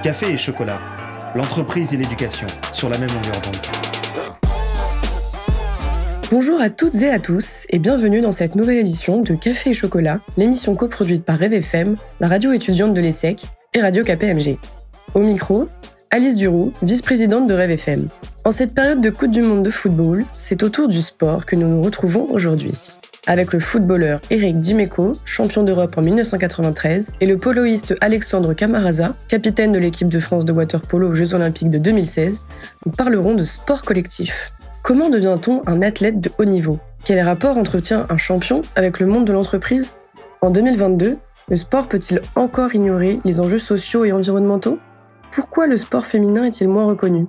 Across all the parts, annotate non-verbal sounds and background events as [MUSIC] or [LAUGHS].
Café et chocolat, l'entreprise et l'éducation sur la même longueur d'onde. Bonjour à toutes et à tous et bienvenue dans cette nouvelle édition de Café et chocolat, l'émission coproduite par Rêve FM, la radio étudiante de l'ESSEC et Radio KPMG. Au micro, Alice Duroux, vice-présidente de Rêve FM. En cette période de Coupe du Monde de football, c'est autour du sport que nous nous retrouvons aujourd'hui. Avec le footballeur Eric Dimeco, champion d'Europe en 1993, et le poloïste Alexandre Camaraza, capitaine de l'équipe de France de waterpolo aux Jeux Olympiques de 2016, nous parlerons de sport collectif. Comment devient-on un athlète de haut niveau? Quel rapport entretient un champion avec le monde de l'entreprise? En 2022, le sport peut-il encore ignorer les enjeux sociaux et environnementaux? Pourquoi le sport féminin est-il moins reconnu?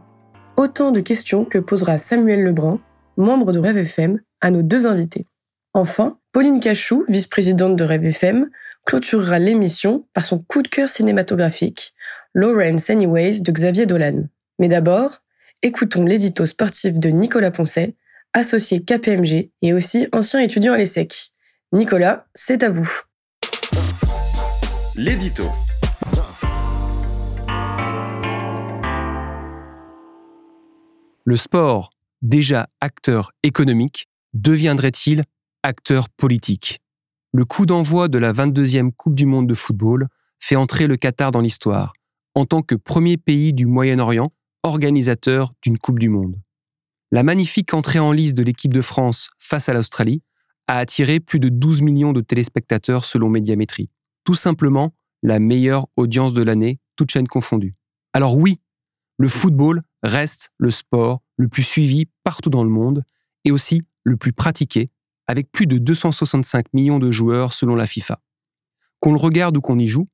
Autant de questions que posera Samuel Lebrun, membre de Rêve FM, à nos deux invités. Enfin, Pauline Cachou, vice-présidente de Rêve FM, clôturera l'émission par son coup de cœur cinématographique, Lawrence Anyways de Xavier Dolan. Mais d'abord, écoutons l'édito sportif de Nicolas Poncet, associé KPMG et aussi ancien étudiant à l'ESSEC. Nicolas, c'est à vous. L'édito. Le sport, déjà acteur économique, deviendrait-il acteur politique Le coup d'envoi de la 22e Coupe du Monde de football fait entrer le Qatar dans l'histoire, en tant que premier pays du Moyen-Orient organisateur d'une Coupe du Monde. La magnifique entrée en lice de l'équipe de France face à l'Australie a attiré plus de 12 millions de téléspectateurs selon Médiamétrie. Tout simplement la meilleure audience de l'année, toute chaîne confondue. Alors oui, le football reste le sport le plus suivi partout dans le monde et aussi le plus pratiqué, avec plus de 265 millions de joueurs selon la FIFA. Qu'on le regarde ou qu'on y joue,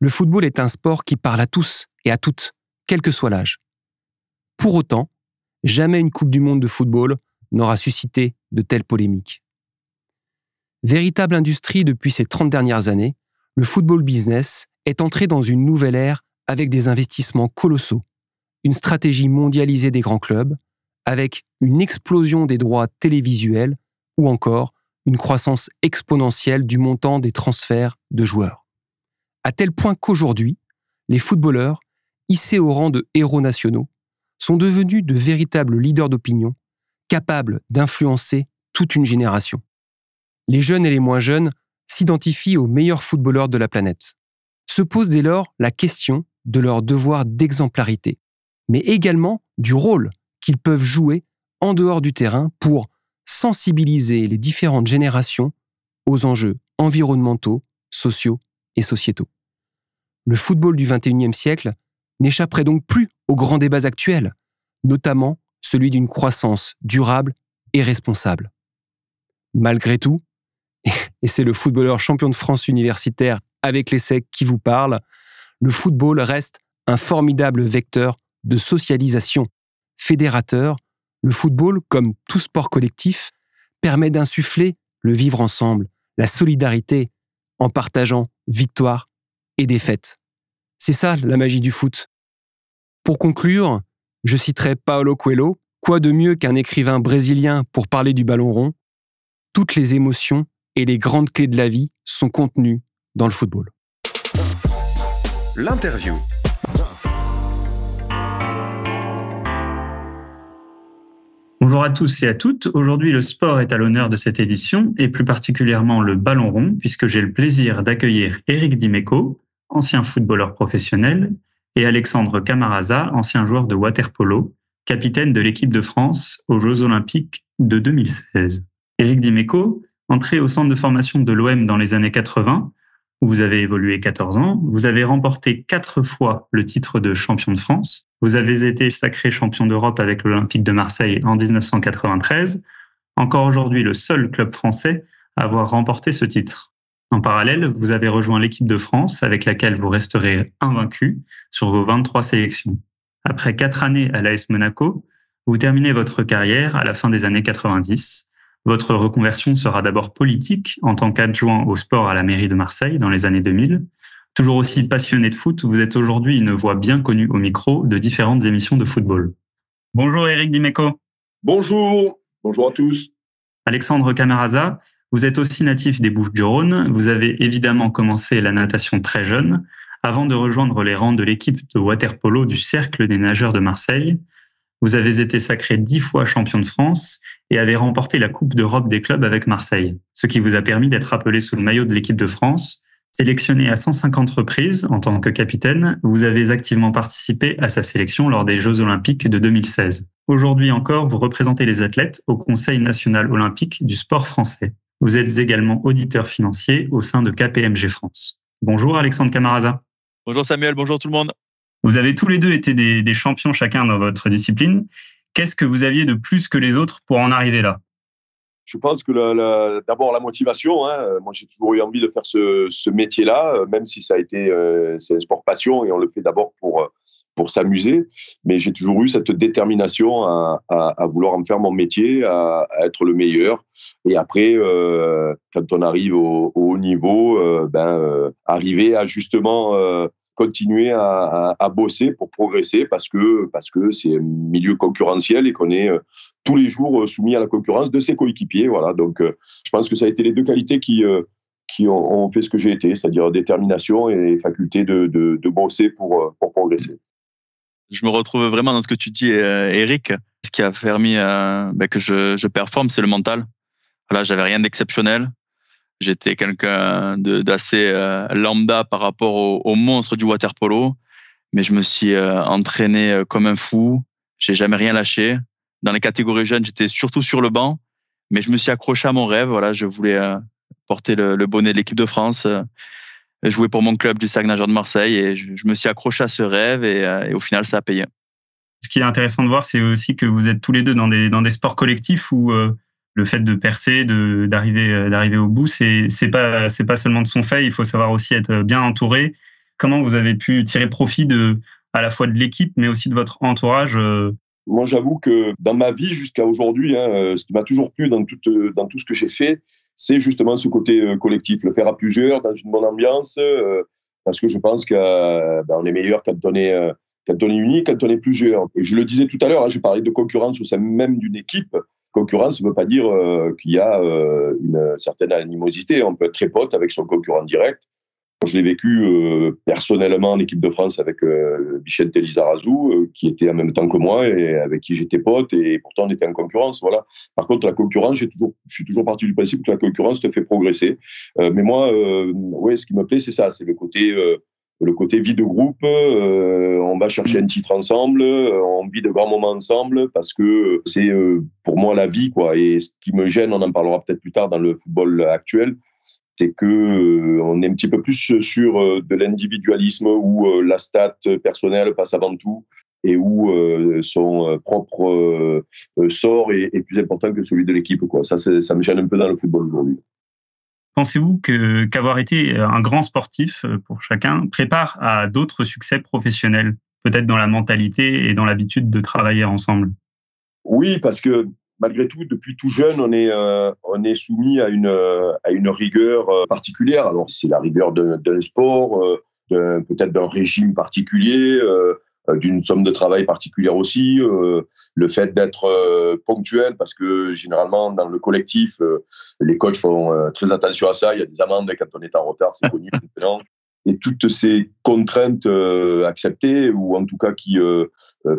le football est un sport qui parle à tous et à toutes, quel que soit l'âge. Pour autant, jamais une Coupe du Monde de football n'aura suscité de telles polémiques. Véritable industrie depuis ces 30 dernières années, le football business est entré dans une nouvelle ère avec des investissements colossaux, une stratégie mondialisée des grands clubs, avec une explosion des droits télévisuels ou encore une croissance exponentielle du montant des transferts de joueurs. À tel point qu'aujourd'hui, les footballeurs, hissés au rang de héros nationaux, sont devenus de véritables leaders d'opinion, capables d'influencer toute une génération. Les jeunes et les moins jeunes s'identifient aux meilleurs footballeurs de la planète. Se pose dès lors la question de leur devoir d'exemplarité, mais également du rôle qu'ils peuvent jouer en dehors du terrain pour sensibiliser les différentes générations aux enjeux environnementaux, sociaux et sociétaux. Le football du XXIe siècle n'échapperait donc plus aux grands débats actuels, notamment celui d'une croissance durable et responsable. Malgré tout, [LAUGHS] et c'est le footballeur champion de France universitaire avec l'ESSEC qui vous parle, le football reste un formidable vecteur de socialisation. Fédérateur, le football, comme tout sport collectif, permet d'insuffler le vivre ensemble, la solidarité, en partageant victoire et défaite. C'est ça la magie du foot. Pour conclure, je citerai Paolo Coelho, quoi de mieux qu'un écrivain brésilien pour parler du ballon rond? Toutes les émotions et les grandes clés de la vie sont contenues dans le football. L'interview. Bonjour à tous et à toutes. Aujourd'hui, le sport est à l'honneur de cette édition et plus particulièrement le ballon rond, puisque j'ai le plaisir d'accueillir Eric Dimeco, ancien footballeur professionnel, et Alexandre Camaraza, ancien joueur de waterpolo, capitaine de l'équipe de France aux Jeux Olympiques de 2016. Eric Dimeco, entré au centre de formation de l'OM dans les années 80, vous avez évolué 14 ans, vous avez remporté quatre fois le titre de champion de France, vous avez été sacré champion d'Europe avec l'Olympique de Marseille en 1993, encore aujourd'hui le seul club français à avoir remporté ce titre. En parallèle, vous avez rejoint l'équipe de France avec laquelle vous resterez invaincu sur vos 23 sélections. Après quatre années à l'AS Monaco, vous terminez votre carrière à la fin des années 90 votre reconversion sera d'abord politique en tant qu'adjoint au sport à la mairie de Marseille dans les années 2000. Toujours aussi passionné de foot, vous êtes aujourd'hui une voix bien connue au micro de différentes émissions de football. Bonjour Eric Dimeco. Bonjour, bonjour à tous. Alexandre Camaraza, vous êtes aussi natif des Bouches-du-Rhône. Vous avez évidemment commencé la natation très jeune, avant de rejoindre les rangs de l'équipe de waterpolo du Cercle des nageurs de Marseille. Vous avez été sacré dix fois champion de France et avez remporté la Coupe d'Europe des clubs avec Marseille, ce qui vous a permis d'être appelé sous le maillot de l'équipe de France. Sélectionné à 150 reprises en tant que capitaine, vous avez activement participé à sa sélection lors des Jeux olympiques de 2016. Aujourd'hui encore, vous représentez les athlètes au Conseil national olympique du sport français. Vous êtes également auditeur financier au sein de KPMG France. Bonjour Alexandre Camaraza. Bonjour Samuel, bonjour tout le monde. Vous avez tous les deux été des, champions chacun dans votre discipline. Qu'est-ce que vous aviez de plus que les autres pour en arriver là? Je pense que d'abord la motivation. Hein. Moi, j'ai toujours eu envie de faire ce, métier-là, même si ça a été euh, c'est un sport passion et on le fait d'abord pour pour s'amuser, mais j'ai toujours eu cette détermination à, vouloir en faire mon métier, à, être le meilleur. Et après, euh, quand on arrive au, haut niveau, euh, ben arriver à justement continuer à, bosser pour progresser parce que parce que c'est un milieu concurrentiel et qu'on est euh, tous les jours euh, soumis à la concurrence de ses coéquipiers. Voilà. Donc, euh, je pense que ça a été les deux qualités qui qui ont, fait ce que j'ai été, c'est-à-dire détermination et faculté de, bosser pour, pour progresser. Je me retrouve vraiment dans ce que tu dis, Eric. Ce qui a permis ben, que je, je performe, c'est le mental. Voilà, j'avais rien d'exceptionnel. J'étais quelqu'un d'assez euh, lambda par rapport au, monstre du water polo, mais je me suis euh, entraîné euh, comme un fou. J'ai jamais rien lâché. Dans les catégories jeunes, j'étais surtout sur le banc, mais je me suis accroché à mon rêve. Voilà, je voulais porter le, bonnet de l'équipe de France, jouer pour mon club du SAC Nageur de Marseille, et je, me suis accroché à ce rêve, et, au final, ça a payé. Ce qui est intéressant de voir, c'est aussi que vous êtes tous les deux dans des, dans des sports collectifs où le fait de percer, de d'arriver euh, d'arriver au bout, c'est c'est pas c'est pas seulement de son fait. Il faut savoir aussi être bien entouré. Comment vous avez pu tirer profit de à la fois de l'équipe, mais aussi de votre entourage euh? Moi, j'avoue que dans ma vie jusqu'à aujourd'hui, hein, euh, ce qui m'a toujours plu dans tout dans tout ce que j'ai fait, c'est justement ce côté collectif, le faire à plusieurs dans une bonne ambiance, parce que je pense qu'on ben, est meilleur quand on est unique, quand on est plusieurs. Et je le disais tout à l'heure, hein, j'ai parlé de concurrence au sein même d'une équipe concurrence ne veut pas dire euh, qu'il y a euh, une certaine animosité. On peut être très pote avec son concurrent direct. Je l'ai vécu euh, personnellement en équipe de France avec Vicente Lizarazu, qui était en même temps que moi et avec qui j'étais pote, et pourtant on était en concurrence. Voilà. Par contre, la concurrence, toujours, je suis toujours parti du principe que la concurrence te fait progresser. mais moi, ouais, ce qui me plaît, c'est ça, c'est le côté le côté vie de groupe, euh, on va chercher un titre ensemble, euh, on vit de grands moments ensemble parce que c'est euh, pour moi la vie quoi. Et ce qui me gêne, on en parlera peut-être plus tard dans le football actuel, c'est que on est un petit peu plus sur de l'individualisme où la stat personnelle passe avant tout et où son propre sort est, est, plus important que celui de l'équipe quoi. Ça, ça me gêne un peu dans le football aujourd'hui. Pensez-vous qu'avoir été un grand sportif euh, pour chacun prépare à d'autres succès professionnels, peut-être dans la mentalité et dans l'habitude de travailler ensemble? Oui, parce que malgré tout, depuis tout jeune, on est, euh, soumis à une, rigueur euh, particulière. Alors, c'est la rigueur d'un sport, peut-être d'un régime particulier, euh, d'une somme de travail particulière aussi, euh, le fait d'être euh, ponctuel parce que généralement dans le collectif, les coachs font très attention à ça. Il y a des amendes quand on est en retard, c'est connu maintenant. Et toutes ces contraintes acceptées ou en tout cas qui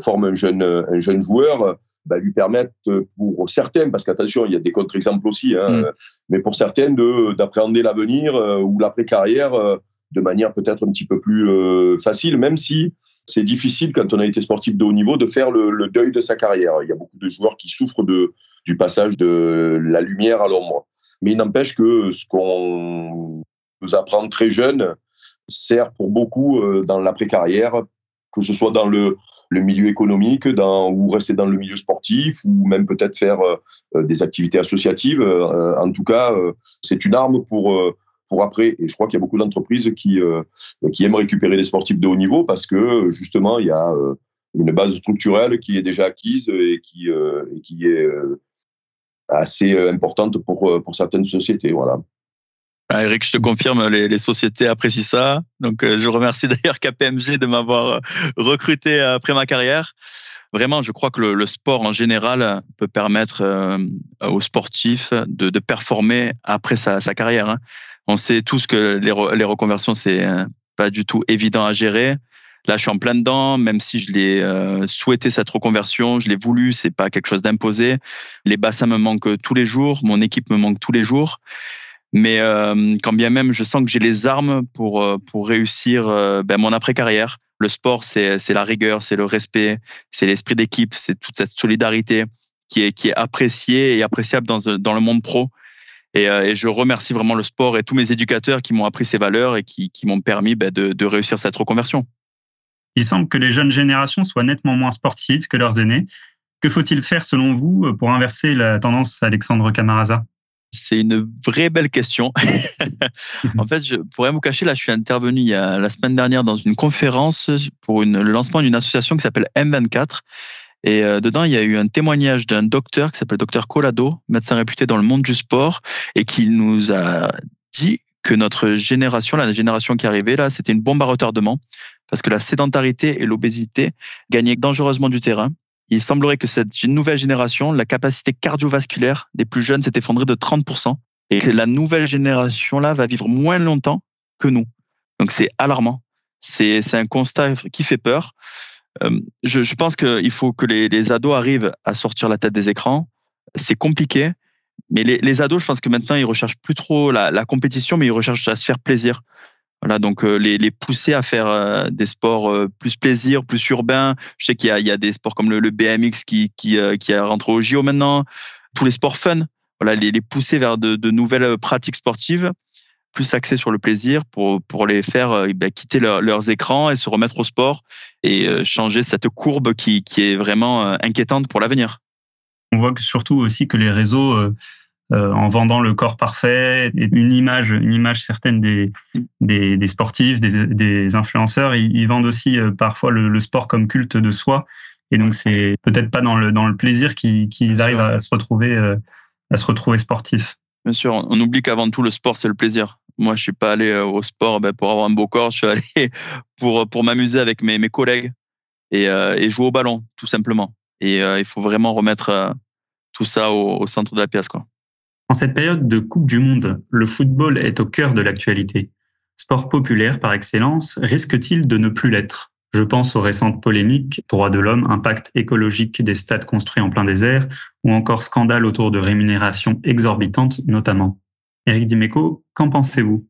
forment un jeune, un jeune joueur, bah, lui permettent pour certains, parce qu'attention, il y a des contre-exemples aussi, hein, mm. mais pour certains d'appréhender l'avenir ou l'après-carrière de manière peut-être un petit peu plus facile, même si c'est difficile quand on a été sportif de haut niveau de faire le, deuil de sa carrière. Il y a beaucoup de joueurs qui souffrent du passage de la lumière à l'ombre. Mais il n'empêche que ce qu'on nous apprend très jeune sert pour beaucoup euh, dans l'après-carrière, que ce soit dans le, milieu économique, ou rester dans le milieu sportif, ou même peut-être faire euh, des activités associatives. Euh, en tout cas, c'est une arme pour après. Et je crois qu'il y a beaucoup d'entreprises qui, euh, qui aiment récupérer les sportifs de haut niveau parce que justement, il y a euh, une base structurelle qui est déjà acquise et qui, euh, et qui est assez importante pour, pour certaines sociétés. Voilà. Ah, Eric, je te confirme, les, sociétés apprécient ça. Donc, je remercie [LAUGHS] d'ailleurs KPMG de m'avoir recruté après ma carrière. Vraiment, je crois que le, sport en général peut permettre aux sportifs de, de performer après sa, sa carrière. Hein on sait tous que les, reconversions, c'est pas du tout évident à gérer. Là, je suis en plein dedans, même si je l'ai euh, souhaité cette reconversion, je l'ai voulu, c'est pas quelque chose d'imposé. Les bassins me manquent tous les jours, mon équipe me manque tous les jours. Mais euh, quand bien même, je sens que j'ai les armes pour euh, pour réussir ben, mon après carrière. Le sport, c'est c'est la rigueur, c'est le respect, c'est l'esprit d'équipe, c'est toute cette solidarité qui est qui est appréciée et appréciable dans dans le monde pro. Et, et, je remercie vraiment le sport et tous mes éducateurs qui m'ont appris ces valeurs et qui, qui m'ont permis ben, de, de réussir cette reconversion. Il semble que les jeunes générations soient nettement moins sportives que leurs aînés. Que faut-il faire selon vous pour inverser la tendance Alexandre Camaraza c'est une vraie belle question. [LAUGHS] en fait, je pourrais vous cacher, là, je suis intervenu il y a, la semaine dernière dans une conférence pour une, le lancement d'une association qui s'appelle M24. Et euh, dedans, il y a eu un témoignage d'un docteur qui s'appelle docteur Colado, médecin réputé dans le monde du sport, et qui nous a dit que notre génération, la génération qui arrivait là, c'était une bombe à retardement parce que la sédentarité et l'obésité gagnaient dangereusement du terrain. Il semblerait que cette nouvelle génération, la capacité cardiovasculaire des plus jeunes s'est effondrée de 30% et que la nouvelle génération là va vivre moins longtemps que nous. Donc c'est alarmant. C'est un constat qui fait peur. Euh, je, je, pense qu'il faut que les, ados arrivent à sortir la tête des écrans. C'est compliqué, mais les, ados, je pense que maintenant ils recherchent plus trop la, compétition, mais ils recherchent à se faire plaisir. Voilà, donc euh, les, pousser à faire euh, des sports plus plaisir, plus urbains. Je sais qu'il y a, des sports comme le, BMX qui, qui, qui a rentré au JO maintenant. Tous les sports fun. Voilà, les, pousser vers de, nouvelles pratiques sportives, plus axées sur le plaisir pour, pour les faire ben, quitter leurs écrans et se remettre au sport et changer cette courbe qui, qui est vraiment inquiétante pour l'avenir. On voit que surtout aussi que les réseaux euh, en vendant le corps parfait, une image, une image certaine des, des, des sportifs, des, des, influenceurs. Ils, vendent aussi euh, parfois le, sport comme culte de soi. Et donc, c'est peut-être pas dans le, dans le plaisir qu'ils arrivent à se retrouver, euh, à se retrouver sportif. Bien sûr, on oublie qu'avant tout, le sport, c'est le plaisir. Moi, je suis pas allé au sport ben, pour avoir un beau corps, je suis [LAUGHS] allé pour, pour m'amuser avec mes, mes collègues et, et, jouer au ballon, tout simplement. Et il faut vraiment remettre tout ça au, au centre de la pièce. Quoi. En cette période de Coupe du Monde, le football est au cœur de l'actualité. Sport populaire par excellence, risque-t-il de ne plus l'être? Je pense aux récentes polémiques droits de l'homme, impact écologique des stades construits en plein désert, ou encore scandale autour de rémunérations exorbitantes notamment. Éric Dimeco, qu'en pensez-vous?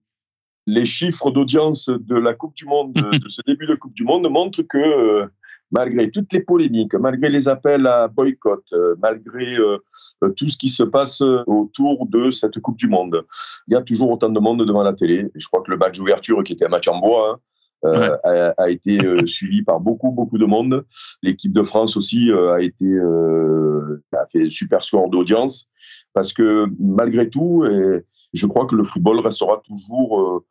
Les chiffres d'audience de la Coupe du Monde, [LAUGHS] de ce début de Coupe du Monde, montrent que euh, malgré toutes les polémiques, malgré les appels à boycott, euh, malgré euh, euh, tout ce qui se passe autour de cette Coupe du Monde, il y a toujours autant de monde devant la télé. Et je crois que le match d'ouverture, qui était un match en bois, hein, a, été [LAUGHS] suivi par beaucoup, beaucoup de monde. L'équipe de France aussi a été a fait super score d'audience parce que malgré tout, et je crois que le football restera toujours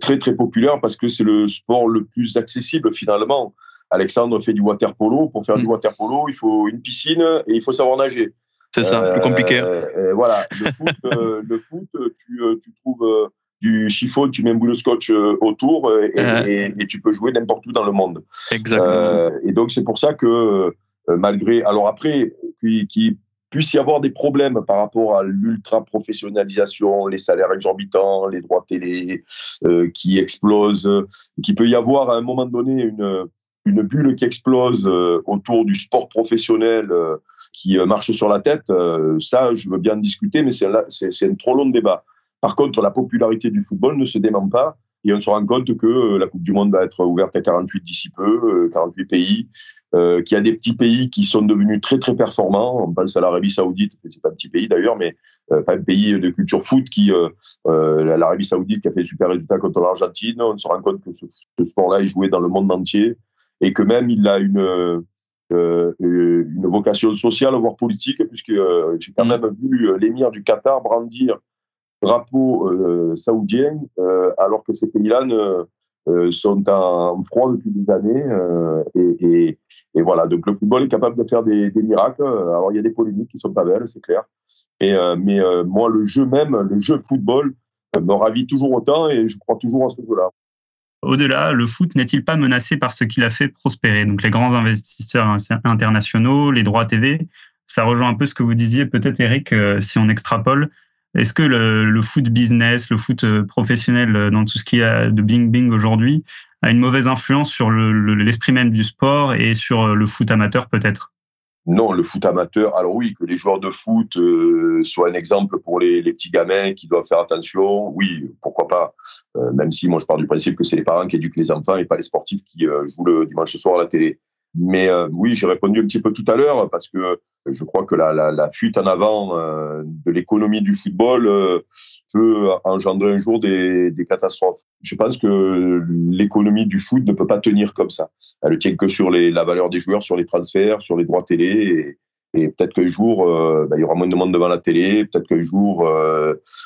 très, très populaire parce que c'est le sport le plus accessible finalement. Alexandre fait du water polo. Pour faire du mm. water polo, il faut une piscine et il faut savoir nager. C'est ça, c'est plus compliqué. Euh, voilà, le foot, euh, [LAUGHS] le foot tu, euh, tu, trouves du chiffon, tu mets un bout de scotch autour et, et, tu peux jouer n'importe où dans le monde. Exactement. et donc c'est pour ça que malgré, alors après, qu'il puisse y avoir des problèmes par rapport à l'ultra professionnalisation, les salaires exorbitants, les droits télé qui explosent, qu'il peut y avoir à un moment donné une une bulle qui explose euh, autour du sport professionnel euh, qui euh, marche sur la tête, ça, je veux bien discuter, mais c'est un trop long débat. Par contre, la popularité du football ne se dément pas et on se rend compte que la Coupe du Monde va être ouverte à 48 d'ici peu, 48 pays, euh, qu'il y a des petits pays qui sont devenus très très performants. On pense à l'Arabie Saoudite, c'est pas un petit pays d'ailleurs, mais pas un pays de culture foot qui, l'Arabie Saoudite qui a fait super résultat contre l'Argentine. On se rend compte que ce, ce sport-là est joué dans le monde entier et que même il a une, euh, une vocation sociale, voire politique, puisque euh, j'ai quand mm. même vu euh, l'émir du Qatar brandir drapeau euh, saoudien, euh, alors que ces pays-là euh, sont en froid depuis des années. Et, et, voilà, donc le football est capable de faire des, miracles. Alors il y a des polémiques qui sont pas belles, c'est clair. Et, mais moi, le jeu même, le jeu football, me ravit toujours autant et je crois toujours à ce jeu-là. Au-delà, le foot n'est-il pas menacé par ce qu'il a fait prospérer? Donc les grands investisseurs internationaux, les droits TV, ça rejoint un peu ce que vous disiez peut-être Eric, euh, si on extrapole. Est-ce que le, foot business, le foot professionnel dans tout ce qui a de bing bing aujourd'hui a une mauvaise influence sur l'esprit même du sport et sur le foot amateur peut-être? Non, le foot amateur, alors oui, que les joueurs de foot euh, soient un exemple pour les, petits gamins qui doivent faire attention, oui, pourquoi pas. Euh, même si moi je pars du principe que c'est les parents qui éduquent les enfants et pas les sportifs qui euh, jouent le dimanche soir à la télé. Mais euh, oui, j'ai répondu un petit peu tout à l'heure parce que je crois que la, fuite en avant euh, de l'économie du football euh, peut engendrer un jour des, catastrophes. Je pense que l'économie du foot ne peut pas tenir comme ça. Elle ne tient que sur la valeur des joueurs, sur les transferts, sur les droits télé. Et, peut-être qu'un jour, ben, il y aura moins de monde devant la télé. Peut-être qu'un jour,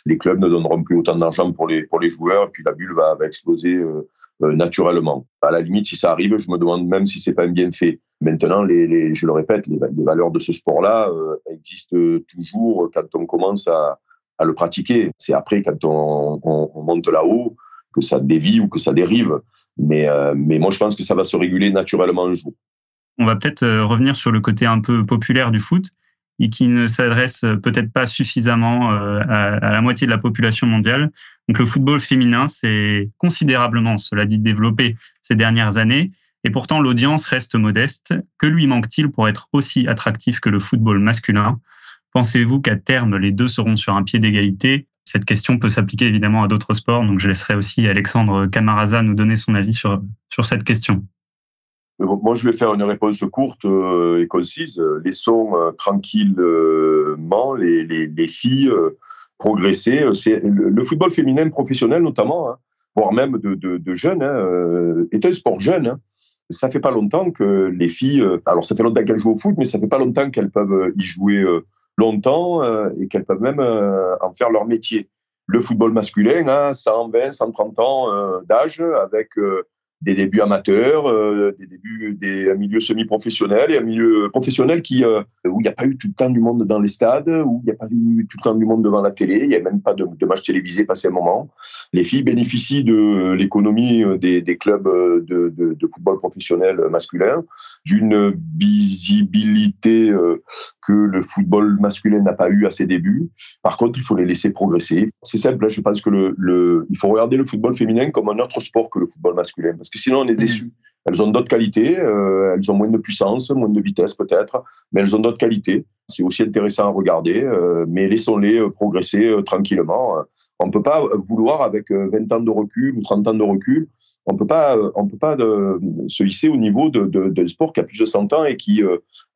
les clubs ne donneront plus autant d'argent pour les, joueurs. Et puis la bulle va, exploser euh, naturellement. À la limite, si ça arrive, je me demande même si c'est pas un bienfait. Maintenant, les, je le répète, les, valeurs de ce sport-là euh, existent toujours quand on commence à, le pratiquer. C'est après, quand on, on, on monte là-haut, que ça dévie ou que ça dérive. Mais, euh, mais moi, je pense que ça va se réguler naturellement un jour. On va peut-être revenir sur le côté un peu populaire du foot et qui ne s'adresse peut-être pas suffisamment euh, à, la moitié de la population mondiale. Donc le football féminin s'est considérablement, cela dit, développé ces dernières années, et pourtant l'audience reste modeste. Que lui manque-t-il pour être aussi attractif que le football masculin? Pensez-vous qu'à terme, les deux seront sur un pied d'égalité? Cette question peut s'appliquer évidemment à d'autres sports, donc je laisserai aussi Alexandre Camaraza nous donner son avis sur, sur cette question moi, je vais faire une réponse courte euh, et concise. Laissons euh, tranquillement les, les, les filles euh, progresser. C'est le, football féminin professionnel, notamment, hein, voire même de, de, jeunes, hein, est un sport jeune. Hein. Ça fait pas longtemps que les filles, alors ça fait longtemps qu'elles jouent au foot, mais ça fait pas longtemps qu'elles peuvent y jouer longtemps et qu'elles peuvent même en faire leur métier. Le football masculin, hein, 120, 130 ans d'âge, avec des débuts amateurs, euh, des débuts des un milieu semi-professionnel et un milieu professionnel qui euh, où il n'y a pas eu tout le temps du monde dans les stades, où il n'y a pas eu tout le temps du monde devant la télé, il n'y a même pas de, de match télévisé passé un moment. Les filles bénéficient de l'économie euh, des, clubs de, football professionnel masculin, d'une visibilité que le football masculin n'a pas eu à ses débuts. Par contre, il faut les laisser progresser. C'est simple, je pense que il faut regarder le football féminin comme un autre sport que le football masculin, que sinon on est déçu. Elles ont d'autres qualités, euh, elles ont moins de puissance, moins de vitesse peut-être, mais elles ont d'autres qualités. C'est aussi intéressant à regarder, euh, mais laissons-les euh, progresser tranquillement. On ne peut pas vouloir, avec 20 ans de recul ou 30 ans de recul, on peut pas, on peut pas de, se hisser au niveau d'un de, de, sport qui a plus de 100 ans et qui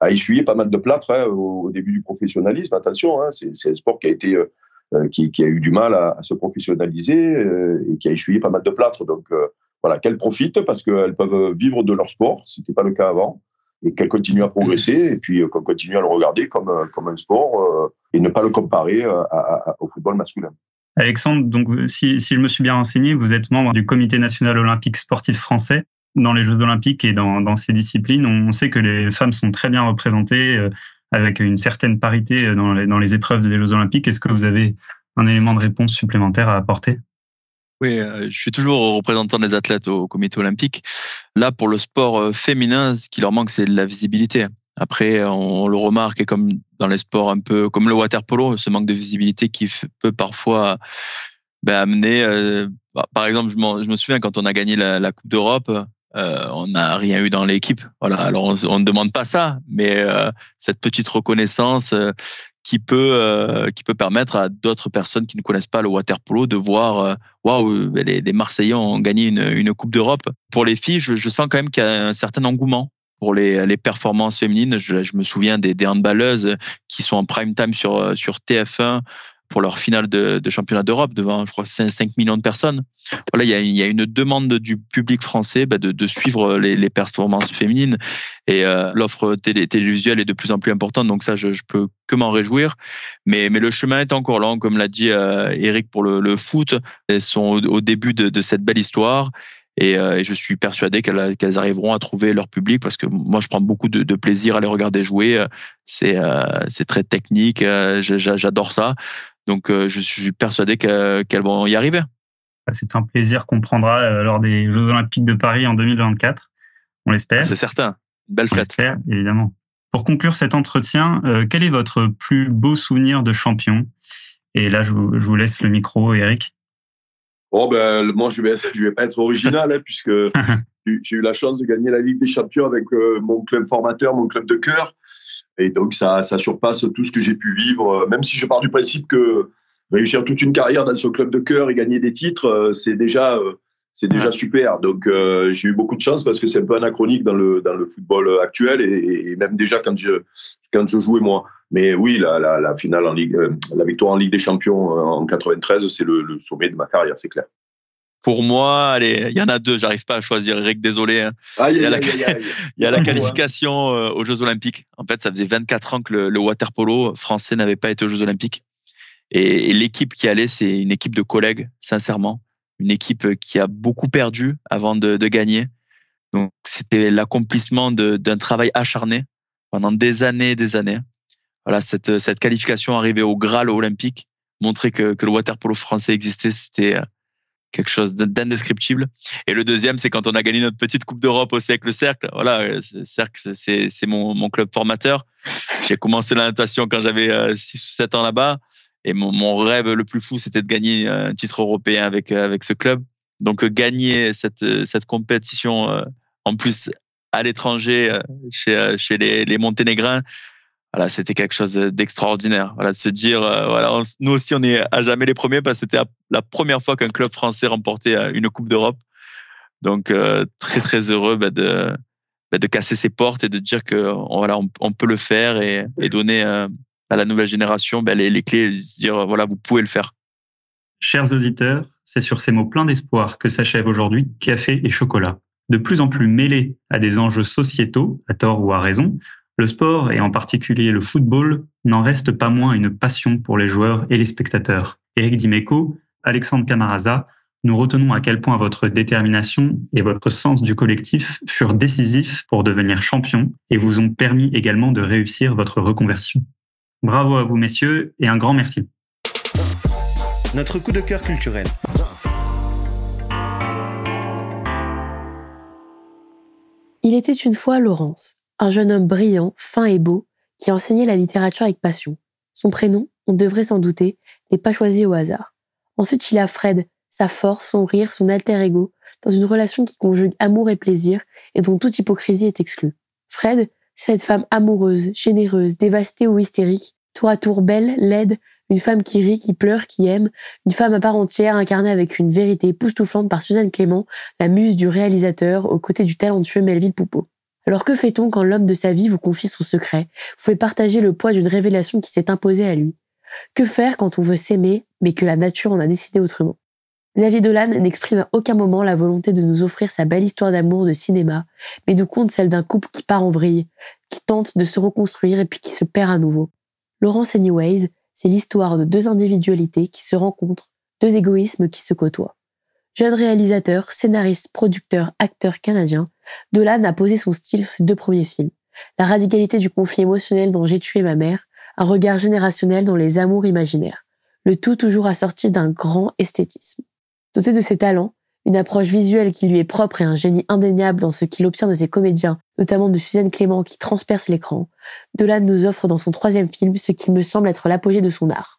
a essuyé pas mal de plâtre hein, au, début du professionnalisme. Attention, hein, c'est un sport qui a été qui, qui, a eu du mal à, à se professionnaliser et qui a essuyé pas mal de plâtre. Donc voilà, qu'elles profitent parce qu'elles peuvent vivre de leur sport, ce n'était pas le cas avant, et qu'elles continuent à progresser, et puis euh, qu'on continue à le regarder comme, euh, comme un sport euh, et ne pas le comparer au football masculin. Alexandre, donc, si, si, je me suis bien renseigné, vous êtes membre du Comité national olympique sportif français. Dans les Jeux olympiques et dans, dans ces disciplines, on sait que les femmes sont très bien représentées avec une certaine parité dans dans les épreuves des Jeux olympiques. Est-ce que vous avez un élément de réponse supplémentaire à apporter? Oui, euh, je suis toujours représentant des athlètes au comité olympique. Là, pour le sport euh, féminin, ce qui leur manque, c'est la visibilité. Après, on le remarque, et comme dans les sports un peu comme le water polo, ce manque de visibilité qui peut parfois ben, amener. Euh, bah, par exemple, je, me souviens quand on a gagné la, Coupe d'Europe, on n'a rien eu dans l'équipe. Voilà. Alors on, ne demande pas ça, mais cette petite reconnaissance qui peut euh, qui peut permettre à d'autres personnes qui ne connaissent pas le water polo de voir euh, waouh les, les, Marseillais ont gagné une, une coupe d'Europe. Pour les filles, je, je sens quand même qu'il y a un certain engouement pour les, les performances féminines. Je, je me souviens des, des handballeuses qui sont en prime time sur sur TF1 pour leur finale de, championnat d'Europe devant, je crois, 5, 5, millions de personnes. Voilà, il y a, une demande du public français bah, de, suivre les, performances féminines et euh, l'offre télé, télévisuelle est de plus en plus importante. Donc ça, je, je peux que m'en réjouir. Mais, le chemin est encore long, comme l'a dit euh, Eric pour le, foot. Elles sont au, début de, cette belle histoire. Et, euh, je suis persuadé qu'elles arriveront à trouver leur public parce que moi, je prends beaucoup de, plaisir à les regarder jouer. C'est très technique. J'adore ça. Donc, euh, je suis persuadé qu'elles vont y arriver. Bah, c'est un plaisir qu'on prendra euh, lors des Jeux Olympiques de Paris en 2024. On l'espère. C'est certain. Belle fête. On évidemment. Pour conclure cet entretien, euh, quel est votre plus beau souvenir de champion? Et là, je vous, laisse le micro, Eric. Oh ben, moi, je vais, [LAUGHS] je vais pas être original, hein, puisque [LAUGHS] j'ai eu la chance de gagner la Ligue des Champions avec euh, mon club formateur, mon club de cœur. Et donc, ça, ça surpasse tout ce que j'ai pu vivre, même si je pars du principe que réussir toute une carrière dans ce club de cœur et gagner des titres, euh, c'est déjà, euh, c'est déjà super. Donc, euh, j'ai eu beaucoup de chance parce que c'est un peu anachronique dans le, dans le football actuel et, même déjà quand je, quand je jouais moi. Mais oui, la, la, la finale en Ligue, la victoire en Ligue des Champions en 93, c'est le, le, sommet de ma carrière, c'est clair. Pour moi, allez, il y en a deux. J'arrive pas à choisir. Eric, désolé. Hein. il y a, la, [LAUGHS] il y a la qualification aux Jeux Olympiques. En fait, ça faisait 24 ans que le, le water polo français n'avait pas été aux Jeux Olympiques. Et, l'équipe qui allait, c'est une équipe de collègues, sincèrement, une équipe qui a beaucoup perdu avant de, de gagner. Donc c'était l'accomplissement d'un travail acharné pendant des années et des années. Voilà, cette, cette qualification arrivée au Graal olympique, montrer que, que le water polo français existait, c'était euh, quelque chose d'indescriptible. Et le deuxième, c'est quand on a gagné notre petite Coupe d'Europe au Cercle Cercle. Voilà, euh, Cercle, c'est mon, club formateur. J'ai commencé la natation quand j'avais 6 euh, ou 7 ans là-bas. Et mon, rêve le plus fou, c'était de gagner un titre européen avec, euh, avec ce club. Donc, euh, gagner cette, euh, cette compétition, en plus à l'étranger, chez, chez les Monténégrins, c'était quelque chose d'extraordinaire. Voilà, de se dire, voilà, nous aussi, on est à jamais les premiers parce que c'était la première fois qu'un club français remportait une Coupe d'Europe. Donc, très, très heureux bah, de, bah, de casser ses portes et de dire que voilà, on, peut le faire et, donner à la nouvelle génération ben, les, clés et se dire voilà, vous pouvez le faire. Chers auditeurs, c'est sur ces mots pleins d'espoir que s'achève aujourd'hui Café et Chocolat. De plus en plus mêlé à des enjeux sociétaux, à tort ou à raison, le sport, et en particulier le football, n'en reste pas moins une passion pour les joueurs et les spectateurs. Eric Dimeco, Alexandre Camaraza, nous retenons à quel point votre détermination et votre sens du collectif furent décisifs pour devenir champion et vous ont permis également de réussir votre reconversion. Bravo à vous, messieurs, et un grand merci. Notre coup de cœur culturel. Il était une fois Laurence, un jeune homme brillant, fin et beau, qui enseignait la littérature avec passion. Son prénom, on devrait s'en douter, n'est pas choisi au hasard. Ensuite, il a Fred, sa force, son rire, son alter ego, dans une relation qui conjugue amour et plaisir et dont toute hypocrisie est exclue. Fred, cette femme amoureuse, généreuse, dévastée ou hystérique, tour à tour belle, laide, une femme qui rit, qui pleure, qui aime, une femme à part entière incarnée avec une vérité époustouflante par Suzanne Clément, la muse du réalisateur, aux côtés du talentueux Melville Poupeau. Alors que fait-on quand l'homme de sa vie vous confie son secret, vous fait partager le poids d'une révélation qui s'est imposée à lui Que faire quand on veut s'aimer, mais que la nature en a décidé autrement? Xavier Dolan n'exprime à aucun moment la volonté de nous offrir sa belle histoire d'amour de cinéma, mais nous compte celle d'un couple qui part en vrille, qui tente de se reconstruire et puis qui se perd à nouveau. Laurence Anyways, c'est l'histoire de deux individualités qui se rencontrent, deux égoïsmes qui se côtoient. Jeune réalisateur, scénariste, producteur, acteur canadien, Dolan a posé son style sur ses deux premiers films. La radicalité du conflit émotionnel dans J'ai tué ma mère, un regard générationnel dans les amours imaginaires. Le tout toujours assorti d'un grand esthétisme. Doté de ses talents, une approche visuelle qui lui est propre et un génie indéniable dans ce qu'il obtient de ses comédiens, notamment de Suzanne Clément qui transperce l'écran, Dolan nous offre dans son troisième film ce qui me semble être l'apogée de son art.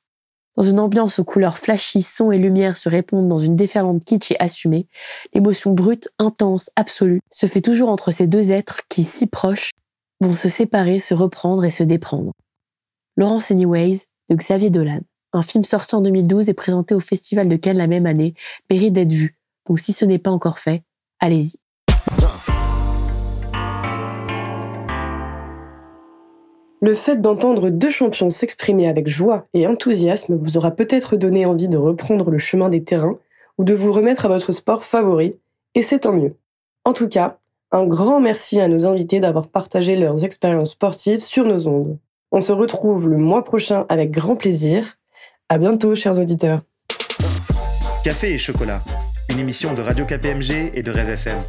Dans une ambiance aux couleurs flashy, sons et lumières se répondent dans une déferlante kitsch et assumée, l'émotion brute, intense, absolue, se fait toujours entre ces deux êtres qui, si proches, vont se séparer, se reprendre et se déprendre. Laurence Anyways, de Xavier Dolan un film sorti en 2012 et présenté au Festival de Cannes la même année, mérite d'être vu. Donc si ce n'est pas encore fait, allez-y. Le fait d'entendre deux champions s'exprimer avec joie et enthousiasme vous aura peut-être donné envie de reprendre le chemin des terrains ou de vous remettre à votre sport favori, et c'est tant mieux. En tout cas, un grand merci à nos invités d'avoir partagé leurs expériences sportives sur nos ondes. On se retrouve le mois prochain avec grand plaisir. À bientôt, chers auditeurs. Café et chocolat, une émission de Radio KPMG et de Rêve FM.